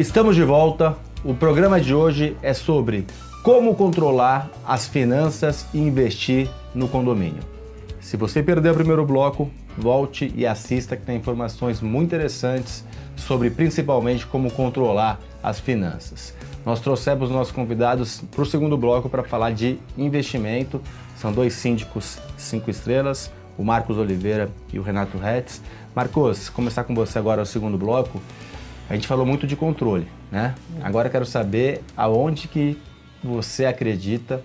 Estamos de volta. O programa de hoje é sobre como controlar as finanças e investir no condomínio. Se você perdeu o primeiro bloco, volte e assista que tem informações muito interessantes sobre principalmente como controlar as finanças. Nós trouxemos nossos convidados para o segundo bloco para falar de investimento. São dois síndicos cinco estrelas, o Marcos Oliveira e o Renato Retz. Marcos, começar com você agora o segundo bloco. A gente falou muito de controle, né? Agora quero saber aonde que você acredita,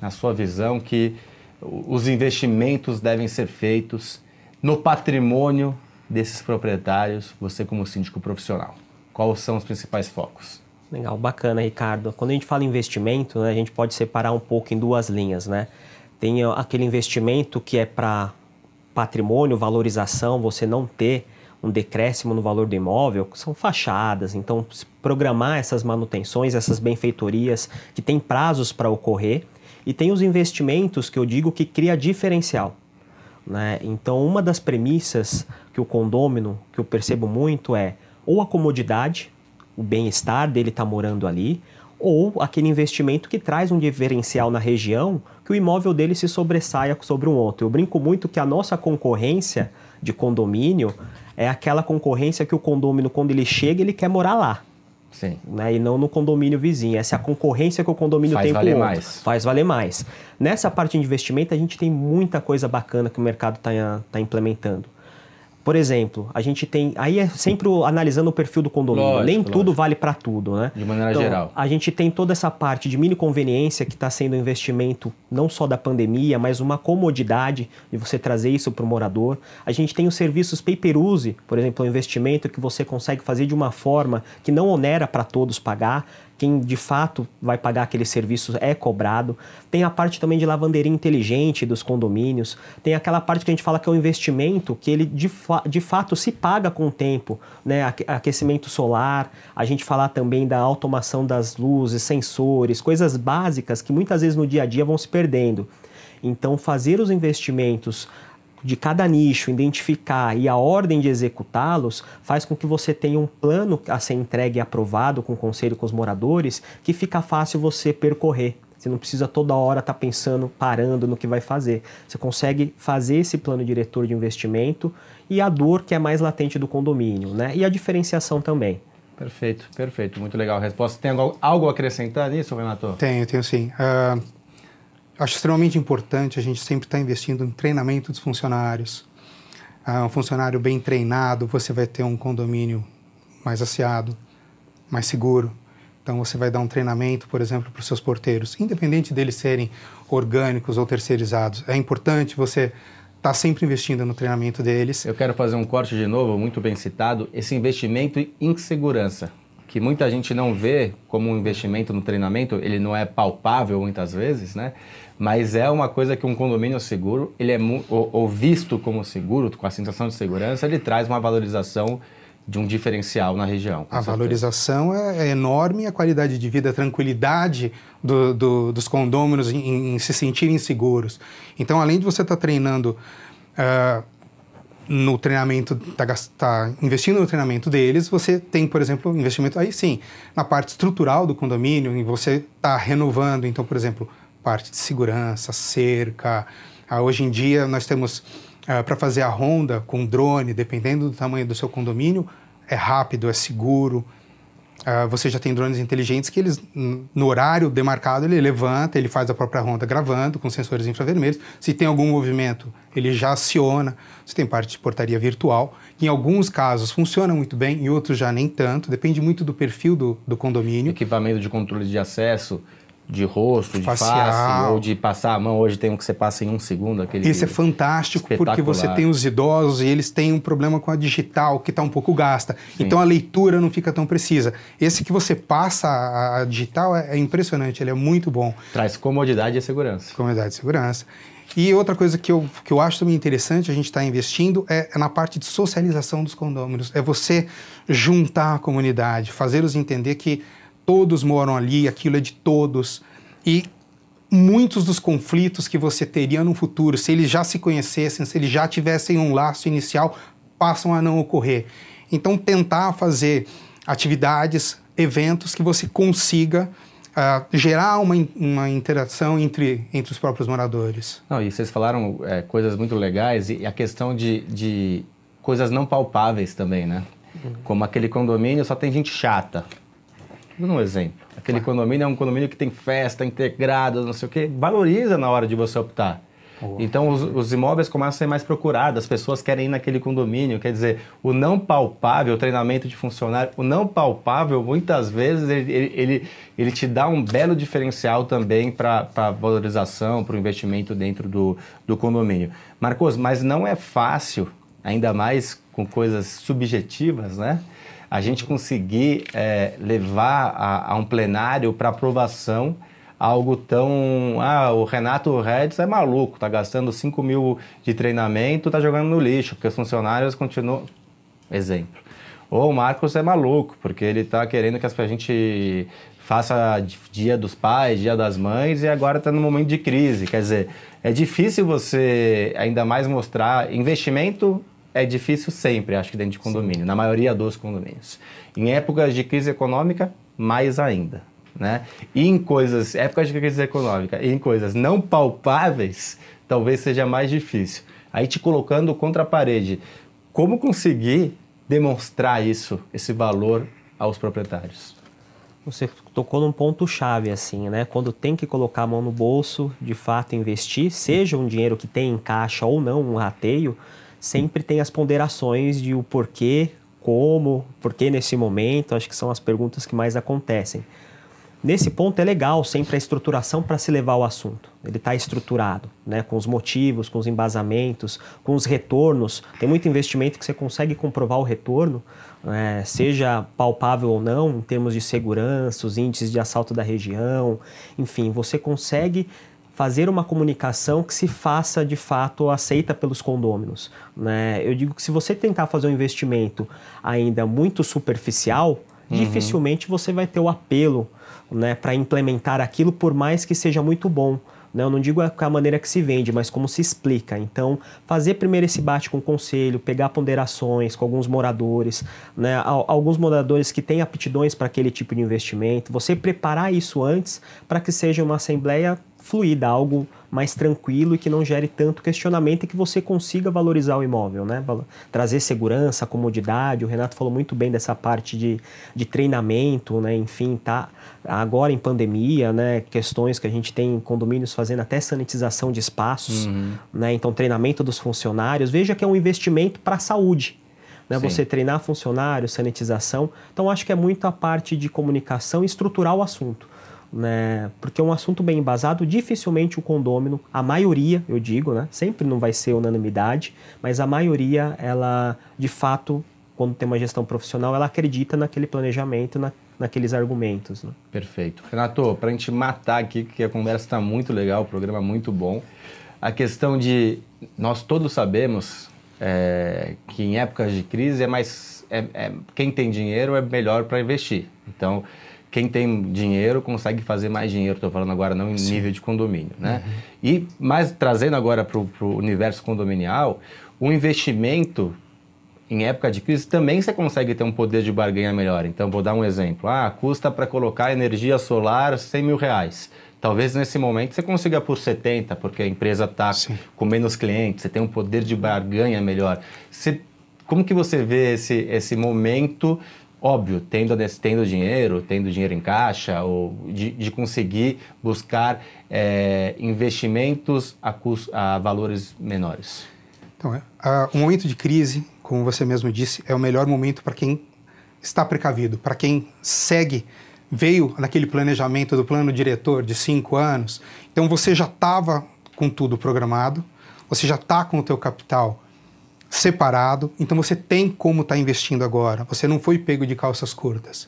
na sua visão, que os investimentos devem ser feitos no patrimônio desses proprietários, você como síndico profissional. Quais são os principais focos? Legal, bacana, Ricardo. Quando a gente fala investimento, né, a gente pode separar um pouco em duas linhas, né? Tem aquele investimento que é para patrimônio, valorização, você não ter um decréscimo no valor do imóvel, são fachadas. Então, programar essas manutenções, essas benfeitorias que têm prazos para ocorrer, e tem os investimentos que eu digo que cria diferencial. Né? Então, uma das premissas que o condômino, que eu percebo muito, é ou a comodidade, o bem-estar dele estar tá morando ali, ou aquele investimento que traz um diferencial na região que o imóvel dele se sobressaia sobre um outro. Eu brinco muito que a nossa concorrência de condomínio é aquela concorrência que o condomínio, quando ele chega, ele quer morar lá. Sim. Né, e não no condomínio vizinho. Essa é a concorrência que o condomínio Faz tem valer com o mais. Faz valer mais. Nessa parte de investimento, a gente tem muita coisa bacana que o mercado está tá implementando. Por exemplo, a gente tem. Aí é sempre analisando o perfil do condomínio. Lógico, Nem lógico. tudo vale para tudo, né? De maneira Então, geral. A gente tem toda essa parte de mini conveniência que está sendo um investimento não só da pandemia, mas uma comodidade de você trazer isso para o morador. A gente tem os serviços pay per use, por exemplo, um investimento que você consegue fazer de uma forma que não onera para todos pagar. Quem de fato vai pagar aquele serviço é cobrado. Tem a parte também de lavanderia inteligente dos condomínios. Tem aquela parte que a gente fala que é o investimento, que ele de, fa de fato se paga com o tempo. Né? Aque- Aquecimento solar, a gente falar também da automação das luzes, sensores, coisas básicas que muitas vezes no dia a dia vão se perdendo. Então, fazer os investimentos de cada nicho, identificar e a ordem de executá-los faz com que você tenha um plano a ser entregue e aprovado com o conselho com os moradores que fica fácil você percorrer. Você não precisa toda hora estar pensando, parando no que vai fazer. Você consegue fazer esse plano diretor de investimento e a dor que é mais latente do condomínio, né? E a diferenciação também. Perfeito, perfeito. Muito legal a resposta. Tem algo, algo a acrescentar nisso, Renato? Tenho, tenho sim. Ah, acho extremamente importante a gente sempre estar investindo em treinamento dos funcionários. Ah, um funcionário bem treinado, você vai ter um condomínio mais asseado, mais seguro. Então você vai dar um treinamento, por exemplo, para os seus porteiros, independente deles serem orgânicos ou terceirizados. É importante você estar sempre investindo no treinamento deles. Eu quero fazer um corte de novo, muito bem citado, esse investimento em segurança, que muita gente não vê como um investimento no treinamento, ele não é palpável muitas vezes, né? Mas é uma coisa que um condomínio seguro, ele é ou, ou visto como seguro, com a sensação de segurança, ele traz uma valorização de um diferencial na região. A certeza. valorização é, é enorme, a qualidade de vida, a tranquilidade do- do- dos condôminos em, em se sentirem seguros. Então, além de você estar treinando ah, no treinamento, tá, gas- tá investindo no treinamento deles, você tem, por exemplo, investimento aí sim, na parte estrutural do condomínio, e você está renovando, então, por exemplo, parte de segurança, cerca. Ah, hoje em dia nós temos para fazer a ronda com drone, dependendo do tamanho do seu condomínio, é rápido, é seguro. Ah, você já tem drones inteligentes que eles, no horário demarcado, ele levanta, ele faz a própria ronda gravando com sensores infravermelhos. Se tem algum movimento, ele já aciona. Você tem parte de portaria virtual, em alguns casos funciona muito bem, em outros já nem tanto. Depende muito do perfil do, do condomínio. Equipamento de controle de acesso, de rosto, de face, Facial. ou de passar a mão. Hoje tem um que você passa em um segundo. Aquele Isso é fantástico porque você tem os idosos e eles têm um problema com a digital que está um pouco gasta. Sim. Então a leitura não fica tão precisa. Esse que você passa a, digital é, é impressionante, ele é muito bom. Traz comodidade e segurança. Comunidade de segurança. E outra coisa que eu, que eu acho também interessante a gente estar investindo é, é na parte de socialização dos condôminos. É você juntar a comunidade, fazê-los entender que todos moram ali, aquilo é de todos. E muitos dos conflitos que você teria no futuro, se eles já se conhecessem, se eles já tivessem um laço inicial, passam a não ocorrer. Então, tentar fazer atividades eventos que você consiga uh, gerar uma, uma interação entre, entre os próprios moradores. Não, e vocês falaram é, coisas muito legais e a questão de, de coisas não palpáveis também, né? Uhum. Como aquele condomínio só tem gente chata. Dar um exemplo. Aquele claro. condomínio é um condomínio que tem festa integrada, não sei o quê. Valoriza na hora de você optar. Então os, os, imóveis começam a ser mais procurados, as pessoas querem ir naquele condomínio. Quer dizer, o não palpável, o treinamento de funcionário, o não palpável, muitas vezes, ele, ele, ele, ele te dá um belo diferencial também para a valorização, para o investimento dentro do, do condomínio. Marcos, mas não é fácil, ainda mais com coisas subjetivas, né? A gente conseguir é, levar a, a um plenário para aprovação algo tão. Ah, o Renato Redes é maluco, tá gastando 5 mil de treinamento, tá jogando no lixo, porque os funcionários continuam. Exemplo. Ou o Marcos é maluco, porque ele tá querendo que a gente faça dia dos pais, dia das mães e agora está no momento de crise. Quer dizer, é difícil você ainda mais mostrar. Investimento é difícil sempre, acho que dentro de condomínio, Sim. na maioria dos condomínios. Em épocas de crise econômica, mais ainda né? E em coisas, época de crise econômica, e em coisas não palpáveis, talvez seja mais difícil. Aí te colocando contra a parede, como conseguir demonstrar isso, esse valor aos proprietários? Você tocou num ponto chave assim, né? Quando tem que colocar a mão no bolso, de fato investir, seja um dinheiro que tem em caixa ou não, um rateio, sempre tem as ponderações de o porquê, como, porquê nesse momento, acho que são as perguntas que mais acontecem. Nesse ponto é legal sempre a estruturação para se levar ao assunto. Ele está estruturado, né? com os motivos, com os embasamentos, com os retornos. Tem muito investimento que você consegue comprovar o retorno, né? seja palpável ou não, em termos de segurança, os índices de assalto da região, enfim, você consegue fazer uma comunicação que se faça de fato aceita pelos condôminos. Né? Eu digo que se você tentar fazer um investimento ainda muito superficial, uhum. dificilmente você vai ter o apelo né, para implementar aquilo, por mais que seja muito bom. Né? Eu não digo a maneira que se vende, mas como se explica. Então, fazer primeiro esse bate com o conselho, pegar ponderações com alguns moradores, né? alguns moradores que têm aptidões para aquele tipo de investimento, você preparar isso antes para que seja uma assembleia fluida, algo mais tranquilo e que não gere tanto questionamento e que você consiga valorizar o imóvel, né? Trazer segurança, comodidade. O Renato falou muito bem dessa parte de, de treinamento, né? Enfim, tá agora em pandemia, né? Questões que a gente tem condomínios fazendo até sanitização de espaços, uhum. né? Então, treinamento dos funcionários. Veja que é um investimento para a saúde. Né, você treinar funcionários, sanitização. Então, acho que é muito a parte de comunicação e estruturar o assunto né? Porque é um assunto bem embasado, dificilmente o condômino, a maioria, eu digo, né? Sempre não vai ser unanimidade, mas a maioria, ela, de fato, quando tem uma gestão profissional, ela acredita naquele planejamento, na, naqueles argumentos. Né? Perfeito. Renato, para a gente matar aqui, que a conversa está muito legal, o programa é muito bom, a questão de nós todos sabemos é, que em épocas de crise é mais é, é, quem tem dinheiro é melhor para investir. Então quem tem dinheiro consegue fazer mais dinheiro. Estou falando agora não em Sim. nível de condomínio, né? Uhum. E mais trazendo agora para o universo condominial, o investimento em época de crise também você consegue ter um poder de barganha melhor. Então vou dar um exemplo. Ah, custa para colocar energia solar 100 mil reais. Talvez nesse momento você consiga por 70, porque a empresa está com menos clientes, você tem um poder de barganha melhor. Você, como que você vê esse, esse momento óbvio, tendo, tendo dinheiro, tendo dinheiro em caixa, ou de, de conseguir buscar é, investimentos a, custo, a valores menores? Então, é, o momento de crise, como você mesmo disse, é o melhor momento para quem está precavido, para quem segue, veio naquele planejamento do plano diretor de cinco anos, então você já estava com tudo programado, você já está com o teu capital separado, então você tem como estar tá investindo agora, você não foi pego de calças curtas.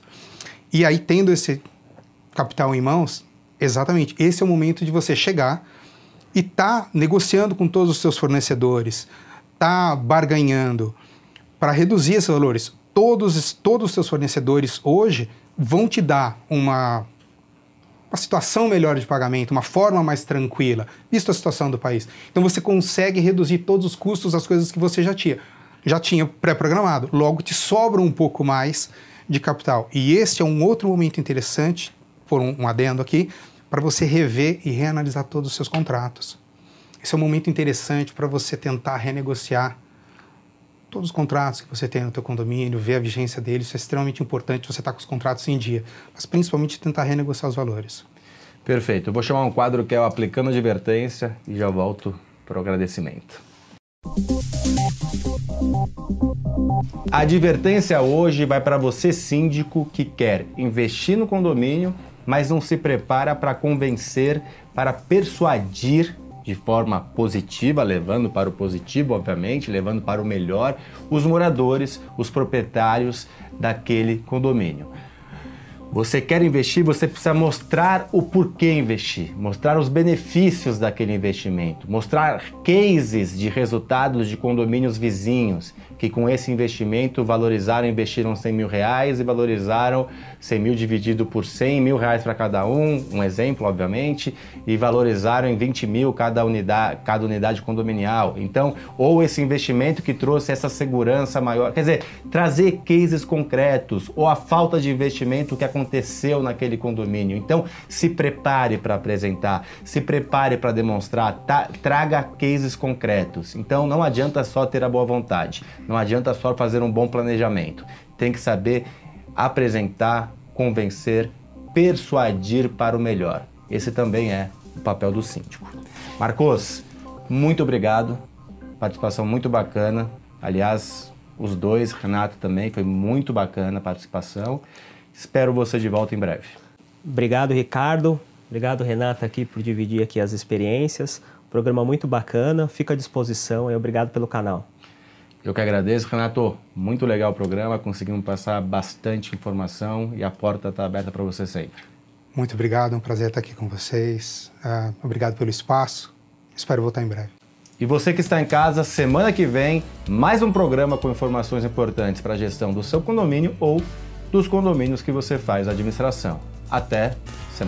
E aí, tendo esse capital em mãos, exatamente, esse é o momento de você chegar e tá negociando com todos os seus fornecedores, tá barganhando para reduzir esses valores. Todos, todos os seus fornecedores hoje vão te dar uma uma situação melhor de pagamento, uma forma mais tranquila, visto a situação do país. Então você consegue reduzir todos os custos das coisas que você já tinha. já tinha pré-programado. Logo, te sobra um pouco mais de capital. E este é um outro momento interessante, por um, um adendo aqui, para você rever e reanalisar todos os seus contratos. Esse é um momento interessante para você tentar renegociar todos os contratos que você tem no teu condomínio, ver a vigência deles. Isso é extremamente importante você estar tá com os contratos em dia, mas principalmente tentar renegociar os valores. Perfeito. Eu vou chamar um quadro que é o Aplicando Advertência e já volto para o agradecimento. A advertência hoje vai para você, síndico, que quer investir no condomínio, mas não se prepara para convencer, para persuadir de forma positiva, levando para o positivo, obviamente, levando para o melhor os moradores, os proprietários daquele condomínio. Você quer investir, você precisa mostrar o porquê investir, mostrar os benefícios daquele investimento, mostrar cases de resultados de condomínios vizinhos que com esse investimento valorizaram, investiram 100 mil reais e valorizaram 100 mil dividido por 100 mil reais para cada um, um exemplo, obviamente, e valorizaram em 20 mil cada unidade, cada unidade condominial. Então, ou esse investimento que trouxe essa segurança maior, quer dizer, trazer cases concretos, ou a falta de investimento que aconteceu aconteceu naquele condomínio. Então, se prepare para apresentar, se prepare para demonstrar, tá, traga cases concretos. Então, não adianta só ter a boa vontade, não adianta só fazer um bom planejamento. Tem que saber apresentar, convencer, persuadir para o melhor. Esse também é o papel do síndico. Marcos, muito obrigado. Participação muito bacana. Aliás, os dois, Renato também, foi muito bacana a participação. Espero você de volta em breve. Obrigado, Ricardo. Obrigado, Renata, aqui por dividir aqui as experiências. Programa muito bacana, fica à disposição e obrigado pelo canal. Eu que agradeço, Renato. Muito legal o programa, conseguimos passar bastante informação e a porta está aberta para você sempre. Muito obrigado, é um prazer estar aqui com vocês. Uh, obrigado pelo espaço. Espero voltar em breve. E você que está em casa, semana que vem, mais um programa com informações importantes para a gestão do seu condomínio ou dos condomínios que você faz administração. Até semana